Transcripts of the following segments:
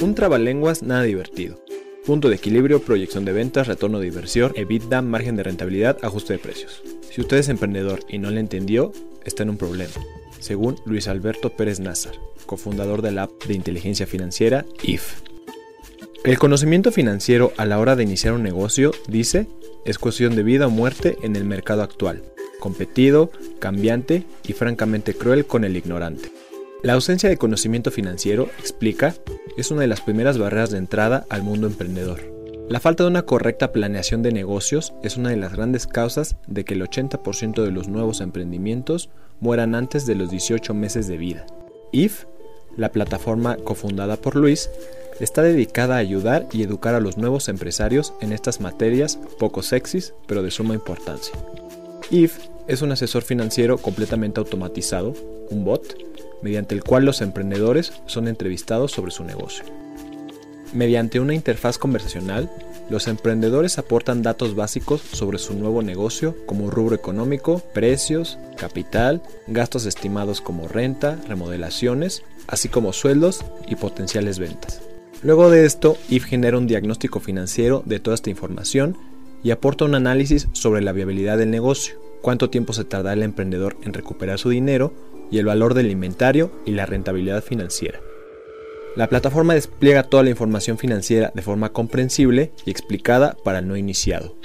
Un trabalenguas nada divertido. Punto de equilibrio, proyección de ventas, retorno de inversión, EBITDA, margen de rentabilidad, ajuste de precios. Si usted es emprendedor y no le entendió, está en un problema. Según Luis Alberto Pérez Nazar, cofundador de la app de inteligencia financiera IF. El conocimiento financiero a la hora de iniciar un negocio, dice, es cuestión de vida o muerte en el mercado actual, competido, cambiante y francamente cruel con el ignorante. La ausencia de conocimiento financiero, explica, es una de las primeras barreras de entrada al mundo emprendedor. La falta de una correcta planeación de negocios es una de las grandes causas de que el 80% de los nuevos emprendimientos mueran antes de los 18 meses de vida. IF, la plataforma cofundada por Luis, está dedicada a ayudar y educar a los nuevos empresarios en estas materias poco sexys pero de suma importancia. IF es un asesor financiero completamente automatizado, un bot, mediante el cual los emprendedores son entrevistados sobre su negocio. Mediante una interfaz conversacional, los emprendedores aportan datos básicos sobre su nuevo negocio como rubro económico, precios, capital, gastos estimados como renta, remodelaciones, así como sueldos y potenciales ventas. Luego de esto, IF genera un diagnóstico financiero de toda esta información y aporta un análisis sobre la viabilidad del negocio, cuánto tiempo se tarda el emprendedor en recuperar su dinero y el valor del inventario y la rentabilidad financiera. La plataforma despliega toda la información financiera de forma comprensible y explicada para no iniciado.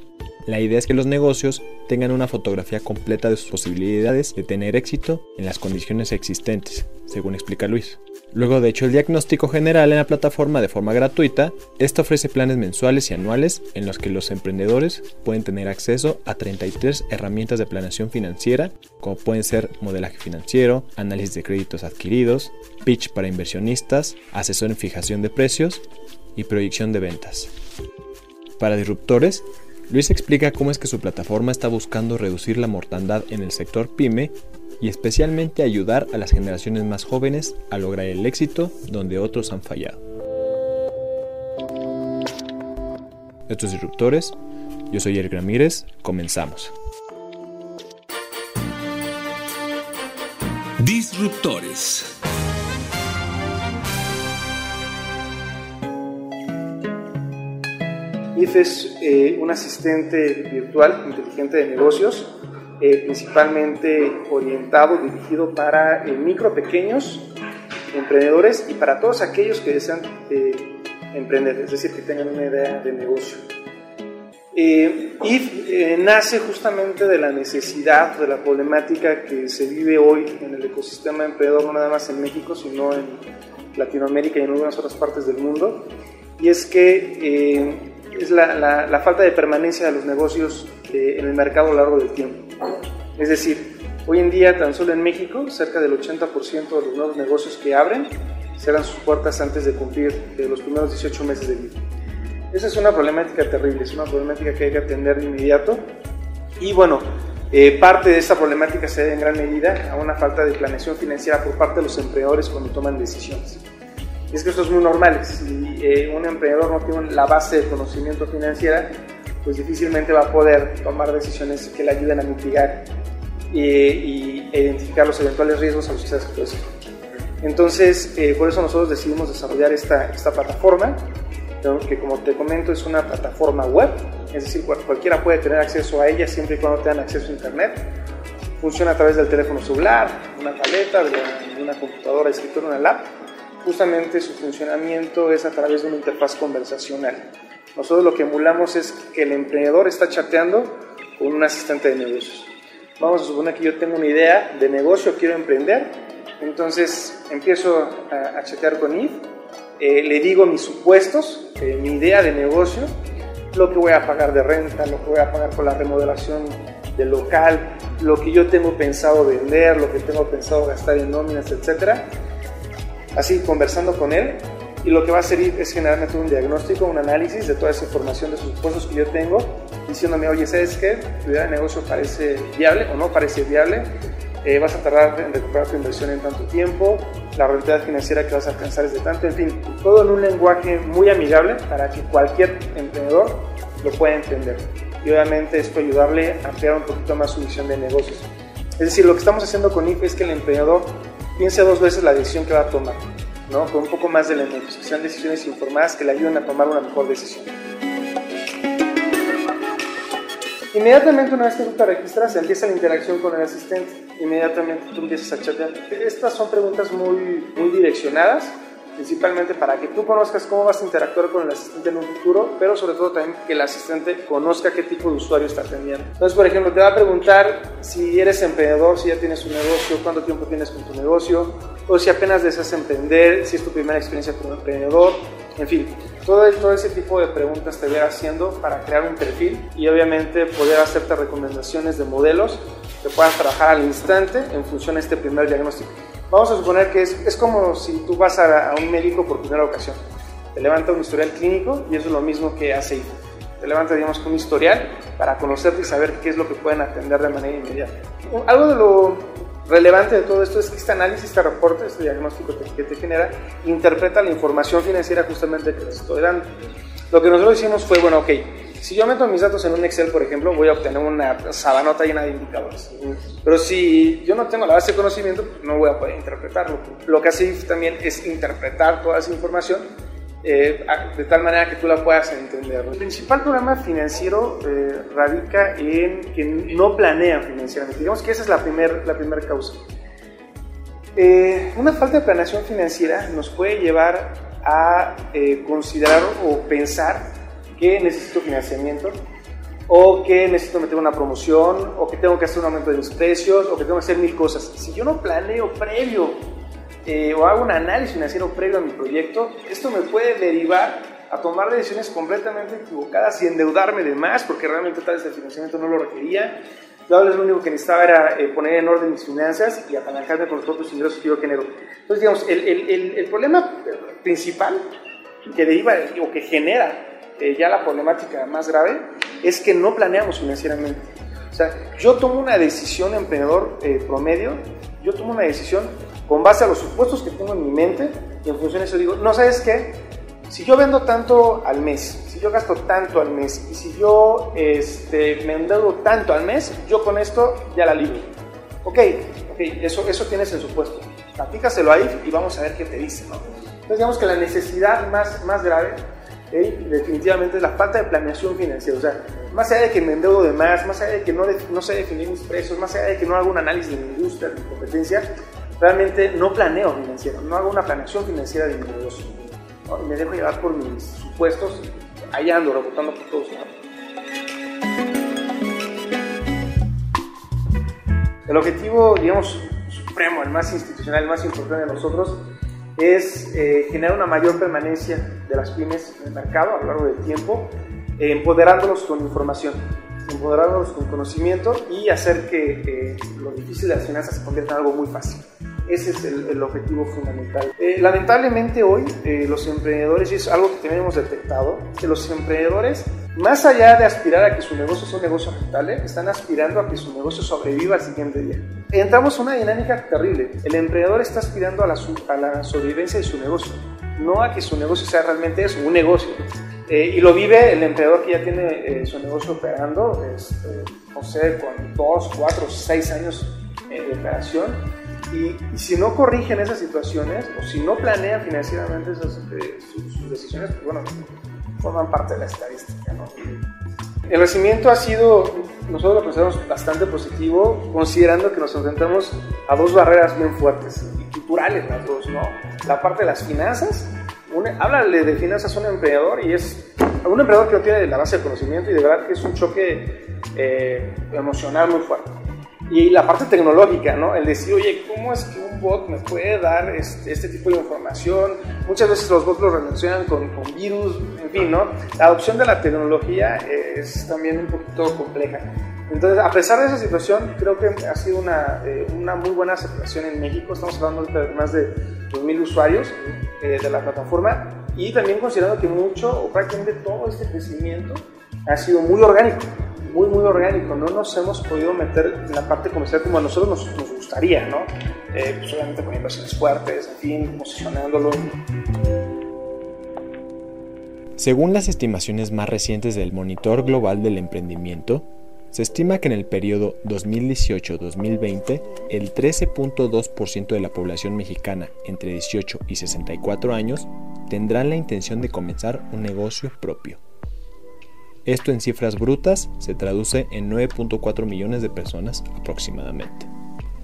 La idea es que los negocios tengan una fotografía completa de sus posibilidades de tener éxito en las condiciones existentes, según explica Luis. Luego de hecho el diagnóstico general en la plataforma de forma gratuita, esta ofrece planes mensuales y anuales en los que los emprendedores pueden tener acceso a 33 herramientas de planeación financiera, como pueden ser modelaje financiero, análisis de créditos adquiridos, pitch para inversionistas, asesor en fijación de precios y proyección de ventas. Para disruptores, Luis explica cómo es que su plataforma está buscando reducir la mortandad en el sector pyme y especialmente ayudar a las generaciones más jóvenes a lograr el éxito donde otros han fallado. Estos disruptores, yo soy Eric Ramírez, comenzamos. Disruptores. IF es eh, un asistente virtual inteligente de negocios eh, principalmente orientado, dirigido para eh, micro, pequeños emprendedores y para todos aquellos que desean eh, emprender, es decir, que tengan una idea de negocio. y nace justamente de la necesidad, de la problemática que se vive hoy en el ecosistema emprendedor, no nada más en México, sino en Latinoamérica y en algunas otras partes del mundo, y es que es la, la, falta de permanencia de los negocios en el mercado a lo largo del tiempo. Es decir, hoy en día tan solo en México cerca del 80% de los nuevos negocios que abren cerran sus puertas antes de cumplir los primeros 18 meses de vida. Esa es una problemática terrible, es una problemática que hay que atender de inmediato. Y bueno, eh, parte de esta problemática se debe en gran medida a una falta de planeación financiera por parte de los emprendedores cuando toman decisiones. Y es que esto es muy normal, si eh, un emprendedor no tiene la base de conocimiento financiera, pues difícilmente va a poder tomar decisiones que le ayuden a mitigar y, identificar los eventuales riesgos a los que se expuesto. Entonces, eh, por eso nosotros decidimos desarrollar esta, esta plataforma, que como te comento es una plataforma web, es decir, cualquiera puede tener acceso a ella siempre y cuando tengan acceso a Internet. Funciona a través del teléfono celular, una tableta, de una computadora, escritorio, una lap. Justamente su funcionamiento es a través de una interfaz conversacional. Nosotros lo que emulamos es que el emprendedor está chateando con un asistente de negocios. Vamos a suponer que yo tengo una idea de negocio, quiero emprender, entonces empiezo a, chatear con Yves, eh, le digo mis supuestos, eh, mi idea de negocio, lo que voy a pagar de renta, lo que voy a pagar por la remodelación del local, lo que yo tengo pensado vender, lo que tengo pensado gastar en nóminas, etcétera. Así conversando con él y lo que va a hacer es generarme todo un diagnóstico, un análisis de toda esa información de sus esfuerzos que yo tengo, diciéndome, oye, ¿sabes qué? Tu idea de negocio parece viable o no parece viable, eh, vas a tardar en recuperar tu inversión en tanto tiempo, la rentabilidad financiera que vas a alcanzar es de tanto, en fin, todo en un lenguaje muy amigable para que cualquier emprendedor lo pueda entender. Y obviamente esto ayudarle a crear un poquito más su visión de negocios. Es decir, lo que estamos haciendo con IFE es que el emprendedor piense dos veces la decisión que va a tomar, ¿no? con un poco más de elementos, que sean decisiones informadas que le ayuden a tomar una mejor decisión. Inmediatamente una vez que tú te registras, empieza la interacción con el asistente. Inmediatamente tú empiezas a chatear. Estas son preguntas muy, muy direccionadas, principalmente para que tú conozcas cómo vas a interactuar con el asistente en un futuro, pero sobre todo también que el asistente conozca qué tipo de usuario está atendiendo. Entonces, por ejemplo, te va a preguntar si eres emprendedor, si ya tienes un negocio, cuánto tiempo tienes con tu negocio, o si apenas deseas emprender, si es tu primera experiencia como emprendedor, en fin, todo, todo ese tipo de preguntas te voy haciendo para crear un perfil y obviamente poder hacerte recomendaciones de modelos que puedas trabajar al instante en función de este primer diagnóstico. Vamos a suponer que es, es como si tú vas a, a, un médico por primera ocasión. Te levanta un historial clínico y eso es lo mismo que hace IFE. Te levanta, digamos, un historial para conocerte y saber qué es lo que pueden atender de manera inmediata. Algo de lo relevante de todo esto es que este análisis, este reporte, este diagnóstico que te genera, interpreta la información financiera justamente que les estoy dando. Lo que nosotros hicimos fue, bueno, ok, si yo meto mis datos en un Excel, por ejemplo, voy a obtener una sabanota llena de indicadores. Pero si yo no tengo la base de conocimiento, pues no voy a poder interpretarlo. Lo que hace también es interpretar toda esa información eh, de tal manera que tú la puedas entender. El principal problema financiero eh, radica en que no planean financieramente. Digamos que esa es la primera la primer causa. Eh, una falta de planeación financiera nos puede llevar a considerar o pensar que necesito financiamiento o que necesito meter una promoción o que tengo que hacer un aumento de mis precios o que tengo que hacer mil cosas. Si yo no planeo previo eh, o hago un análisis financiero previo a mi proyecto, esto me puede derivar a tomar decisiones completamente equivocadas y endeudarme de más porque realmente tal vez el financiamiento no lo requería. Yo lo único que necesitaba era eh, poner en orden mis finanzas y apalancarme con los propios ingresos que yo genero. Entonces, digamos, el, el, el, problema principal que deriva o que genera eh, ya la problemática más grave es que no planeamos financieramente. O sea, yo tomo una decisión emprendedor promedio, yo tomo una decisión con base a los supuestos que tengo en mi mente y en función de eso digo, no sabes qué, si yo vendo tanto al mes, si yo gasto tanto al mes y si yo este, me endeudo tanto al mes, yo con esto ya la libro. Ok, ok, eso, eso tienes en supuesto. Platícaselo ahí y vamos a ver qué te dice. ¿no? Entonces digamos que la necesidad más, más grave definitivamente es la falta de planeación financiera. O sea, más allá de que me endeudo de más, más allá de que no, no sé definir mis precios, más allá de que no hago un análisis de mi industria, de mi competencia, realmente no planeo financiero, no hago una planeación financiera de mi negocio. Y me dejo llevar por mis supuestos, ahí ando rebotando por todos lados. El objetivo, digamos, supremo, el más institucional, el más importante de nosotros, es eh, generar una mayor permanencia de las pymes en el mercado a lo largo del tiempo, eh, empoderándolos con información, empoderándolos con conocimiento y hacer que eh, lo difícil de las finanzas se convierta en algo muy fácil. Ese es el, objetivo fundamental. Eh, lamentablemente hoy eh, los emprendedores, y es algo que tenemos detectado, que los emprendedores, más allá de aspirar a que su negocio sea un negocio rentable, están aspirando a que su negocio sobreviva al siguiente día. Entramos en una dinámica terrible. El emprendedor está aspirando a la, a la sobrevivencia de su negocio, no a que su negocio sea realmente eso, un negocio. Eh, y lo vive el emprendedor que ya tiene su negocio operando, este, no sé, con dos, cuatro, seis años de operación y, si no corrigen esas situaciones o si no planean financieramente esas, eh, sus, decisiones, pues bueno, forman parte de la estadística. ¿no? El recibimiento ha sido, nosotros lo consideramos bastante positivo, considerando que nos enfrentamos a dos barreras bien fuertes, y culturales las dos, ¿no? La parte de las finanzas, háblale de finanzas a un emprendedor y es un emprendedor que no tiene la base de conocimiento y de verdad que es un choque eh, emocional muy fuerte. Y la parte tecnológica, ¿no? El decir, oye, ¿cómo es que un bot me puede dar este, este tipo de información? Muchas veces los bots lo relacionan con, con, virus, en fin, ¿no? La adopción de la tecnología es también un poquito compleja. Entonces, a pesar de esa situación, creo que ha sido una, eh, una muy buena aceptación en México. Estamos hablando de más de 2.000 usuarios eh, de la plataforma y también considerando que mucho o prácticamente todo este crecimiento ha sido muy orgánico, muy, muy orgánico. No nos hemos podido meter en la parte comercial como a nosotros nos, gustaría, ¿no? Eh, pues obviamente con inversiones fuertes, en fin, posicionándolo. Según las estimaciones más recientes del Monitor Global del Emprendimiento, se estima que en el periodo 2018-2020, el 13.2% de la población mexicana entre 18 y 64 años tendrán la intención de comenzar un negocio propio. Esto en cifras brutas se traduce en 9.4 millones de personas aproximadamente.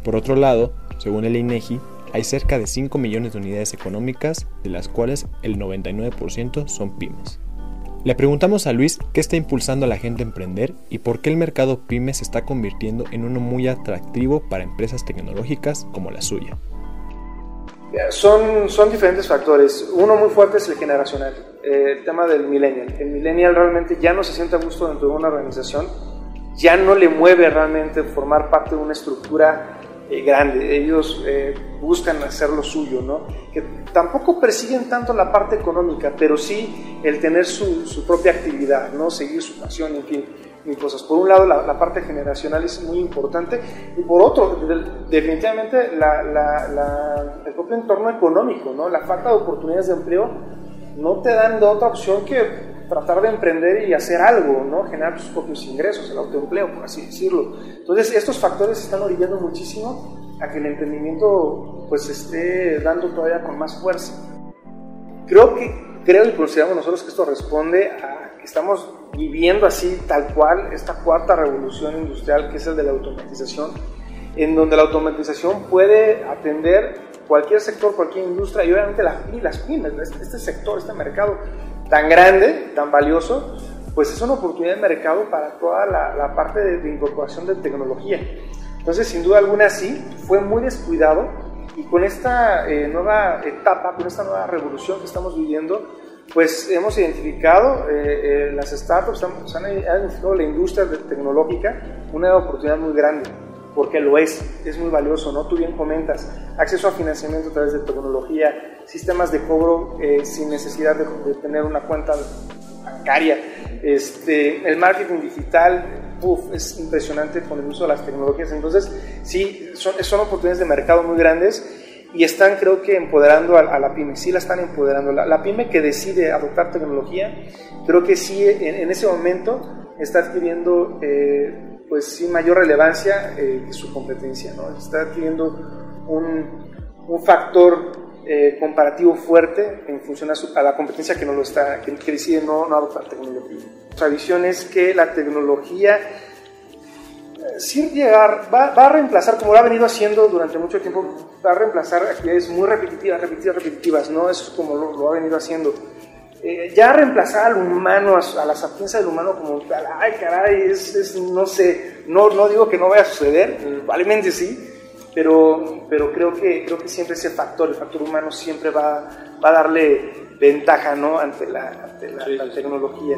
Por otro lado, según el INEGI, hay cerca de 5 millones de unidades económicas, de las cuales el 99% son pymes. Le preguntamos a Luis qué está impulsando a la gente a emprender y por qué el mercado pyme se está convirtiendo en uno muy atractivo para empresas tecnológicas como la suya. Son, son diferentes factores. Uno muy fuerte es el generacional, eh, el tema del millennial. El millennial realmente ya no se siente a gusto dentro de una organización, ya no le mueve realmente formar parte de una estructura eh, grande. Ellos eh, buscan hacer lo suyo, ¿no? Que tampoco persiguen tanto la parte económica, pero sí el tener su, su propia actividad, ¿no? Seguir su pasión, en fin cosas. Por un lado, la, parte generacional es muy importante y por otro, definitivamente el propio entorno económico, ¿no? la falta de oportunidades de empleo no te dan otra opción que tratar de emprender y hacer algo, ¿no? generar tus propios ingresos, el autoempleo, por así decirlo. Entonces, estos factores están orillando muchísimo a que el emprendimiento pues esté dando todavía con más fuerza. Creo que, creo y consideramos nosotros que esto responde a que estamos viviendo así tal cual esta cuarta revolución industrial que es el de la automatización, en donde la automatización puede atender cualquier sector, cualquier industria y obviamente las, las pymes, este, este sector, este mercado tan grande, tan valioso, pues es una oportunidad de mercado para toda la, parte de, incorporación de tecnología. Entonces, sin duda alguna, sí, fue muy descuidado y con esta eh, nueva etapa, con esta nueva revolución que estamos viviendo, pues hemos identificado, eh, eh, las startups han, han, identificado la industria tecnológica una oportunidad muy grande, porque lo es, es muy valioso, ¿no? Tú bien comentas, acceso a financiamiento a través de tecnología, sistemas de cobro eh, sin necesidad de, tener una cuenta bancaria, este, el marketing digital, es impresionante con el uso de las tecnologías, entonces sí, son, son oportunidades de mercado muy grandes y están creo que empoderando a, la pyme, sí la están empoderando. La, pyme que decide adoptar tecnología, creo que sí en, ese momento está adquiriendo eh, pues sí mayor relevancia eh, que su competencia, ¿no? está adquiriendo un, un factor eh, comparativo fuerte en función a, la competencia que no lo está, que, que decide no, no adoptar tecnología. Nuestra visión es que la tecnología sin llegar, va, a reemplazar, como lo ha venido haciendo durante mucho tiempo, va a reemplazar actividades muy repetitivas, repetitivas, repetitivas, ¿no? Eso es como lo, ha venido haciendo. Eh, ya reemplazar al humano, a, la sapiencia del humano como ay caray, es, no sé, no, no digo que no vaya a suceder, probablemente sí, pero, pero creo, que, creo que siempre ese factor, el factor humano siempre va, va a darle ventaja, ¿no? Ante la, ante la, la tecnología.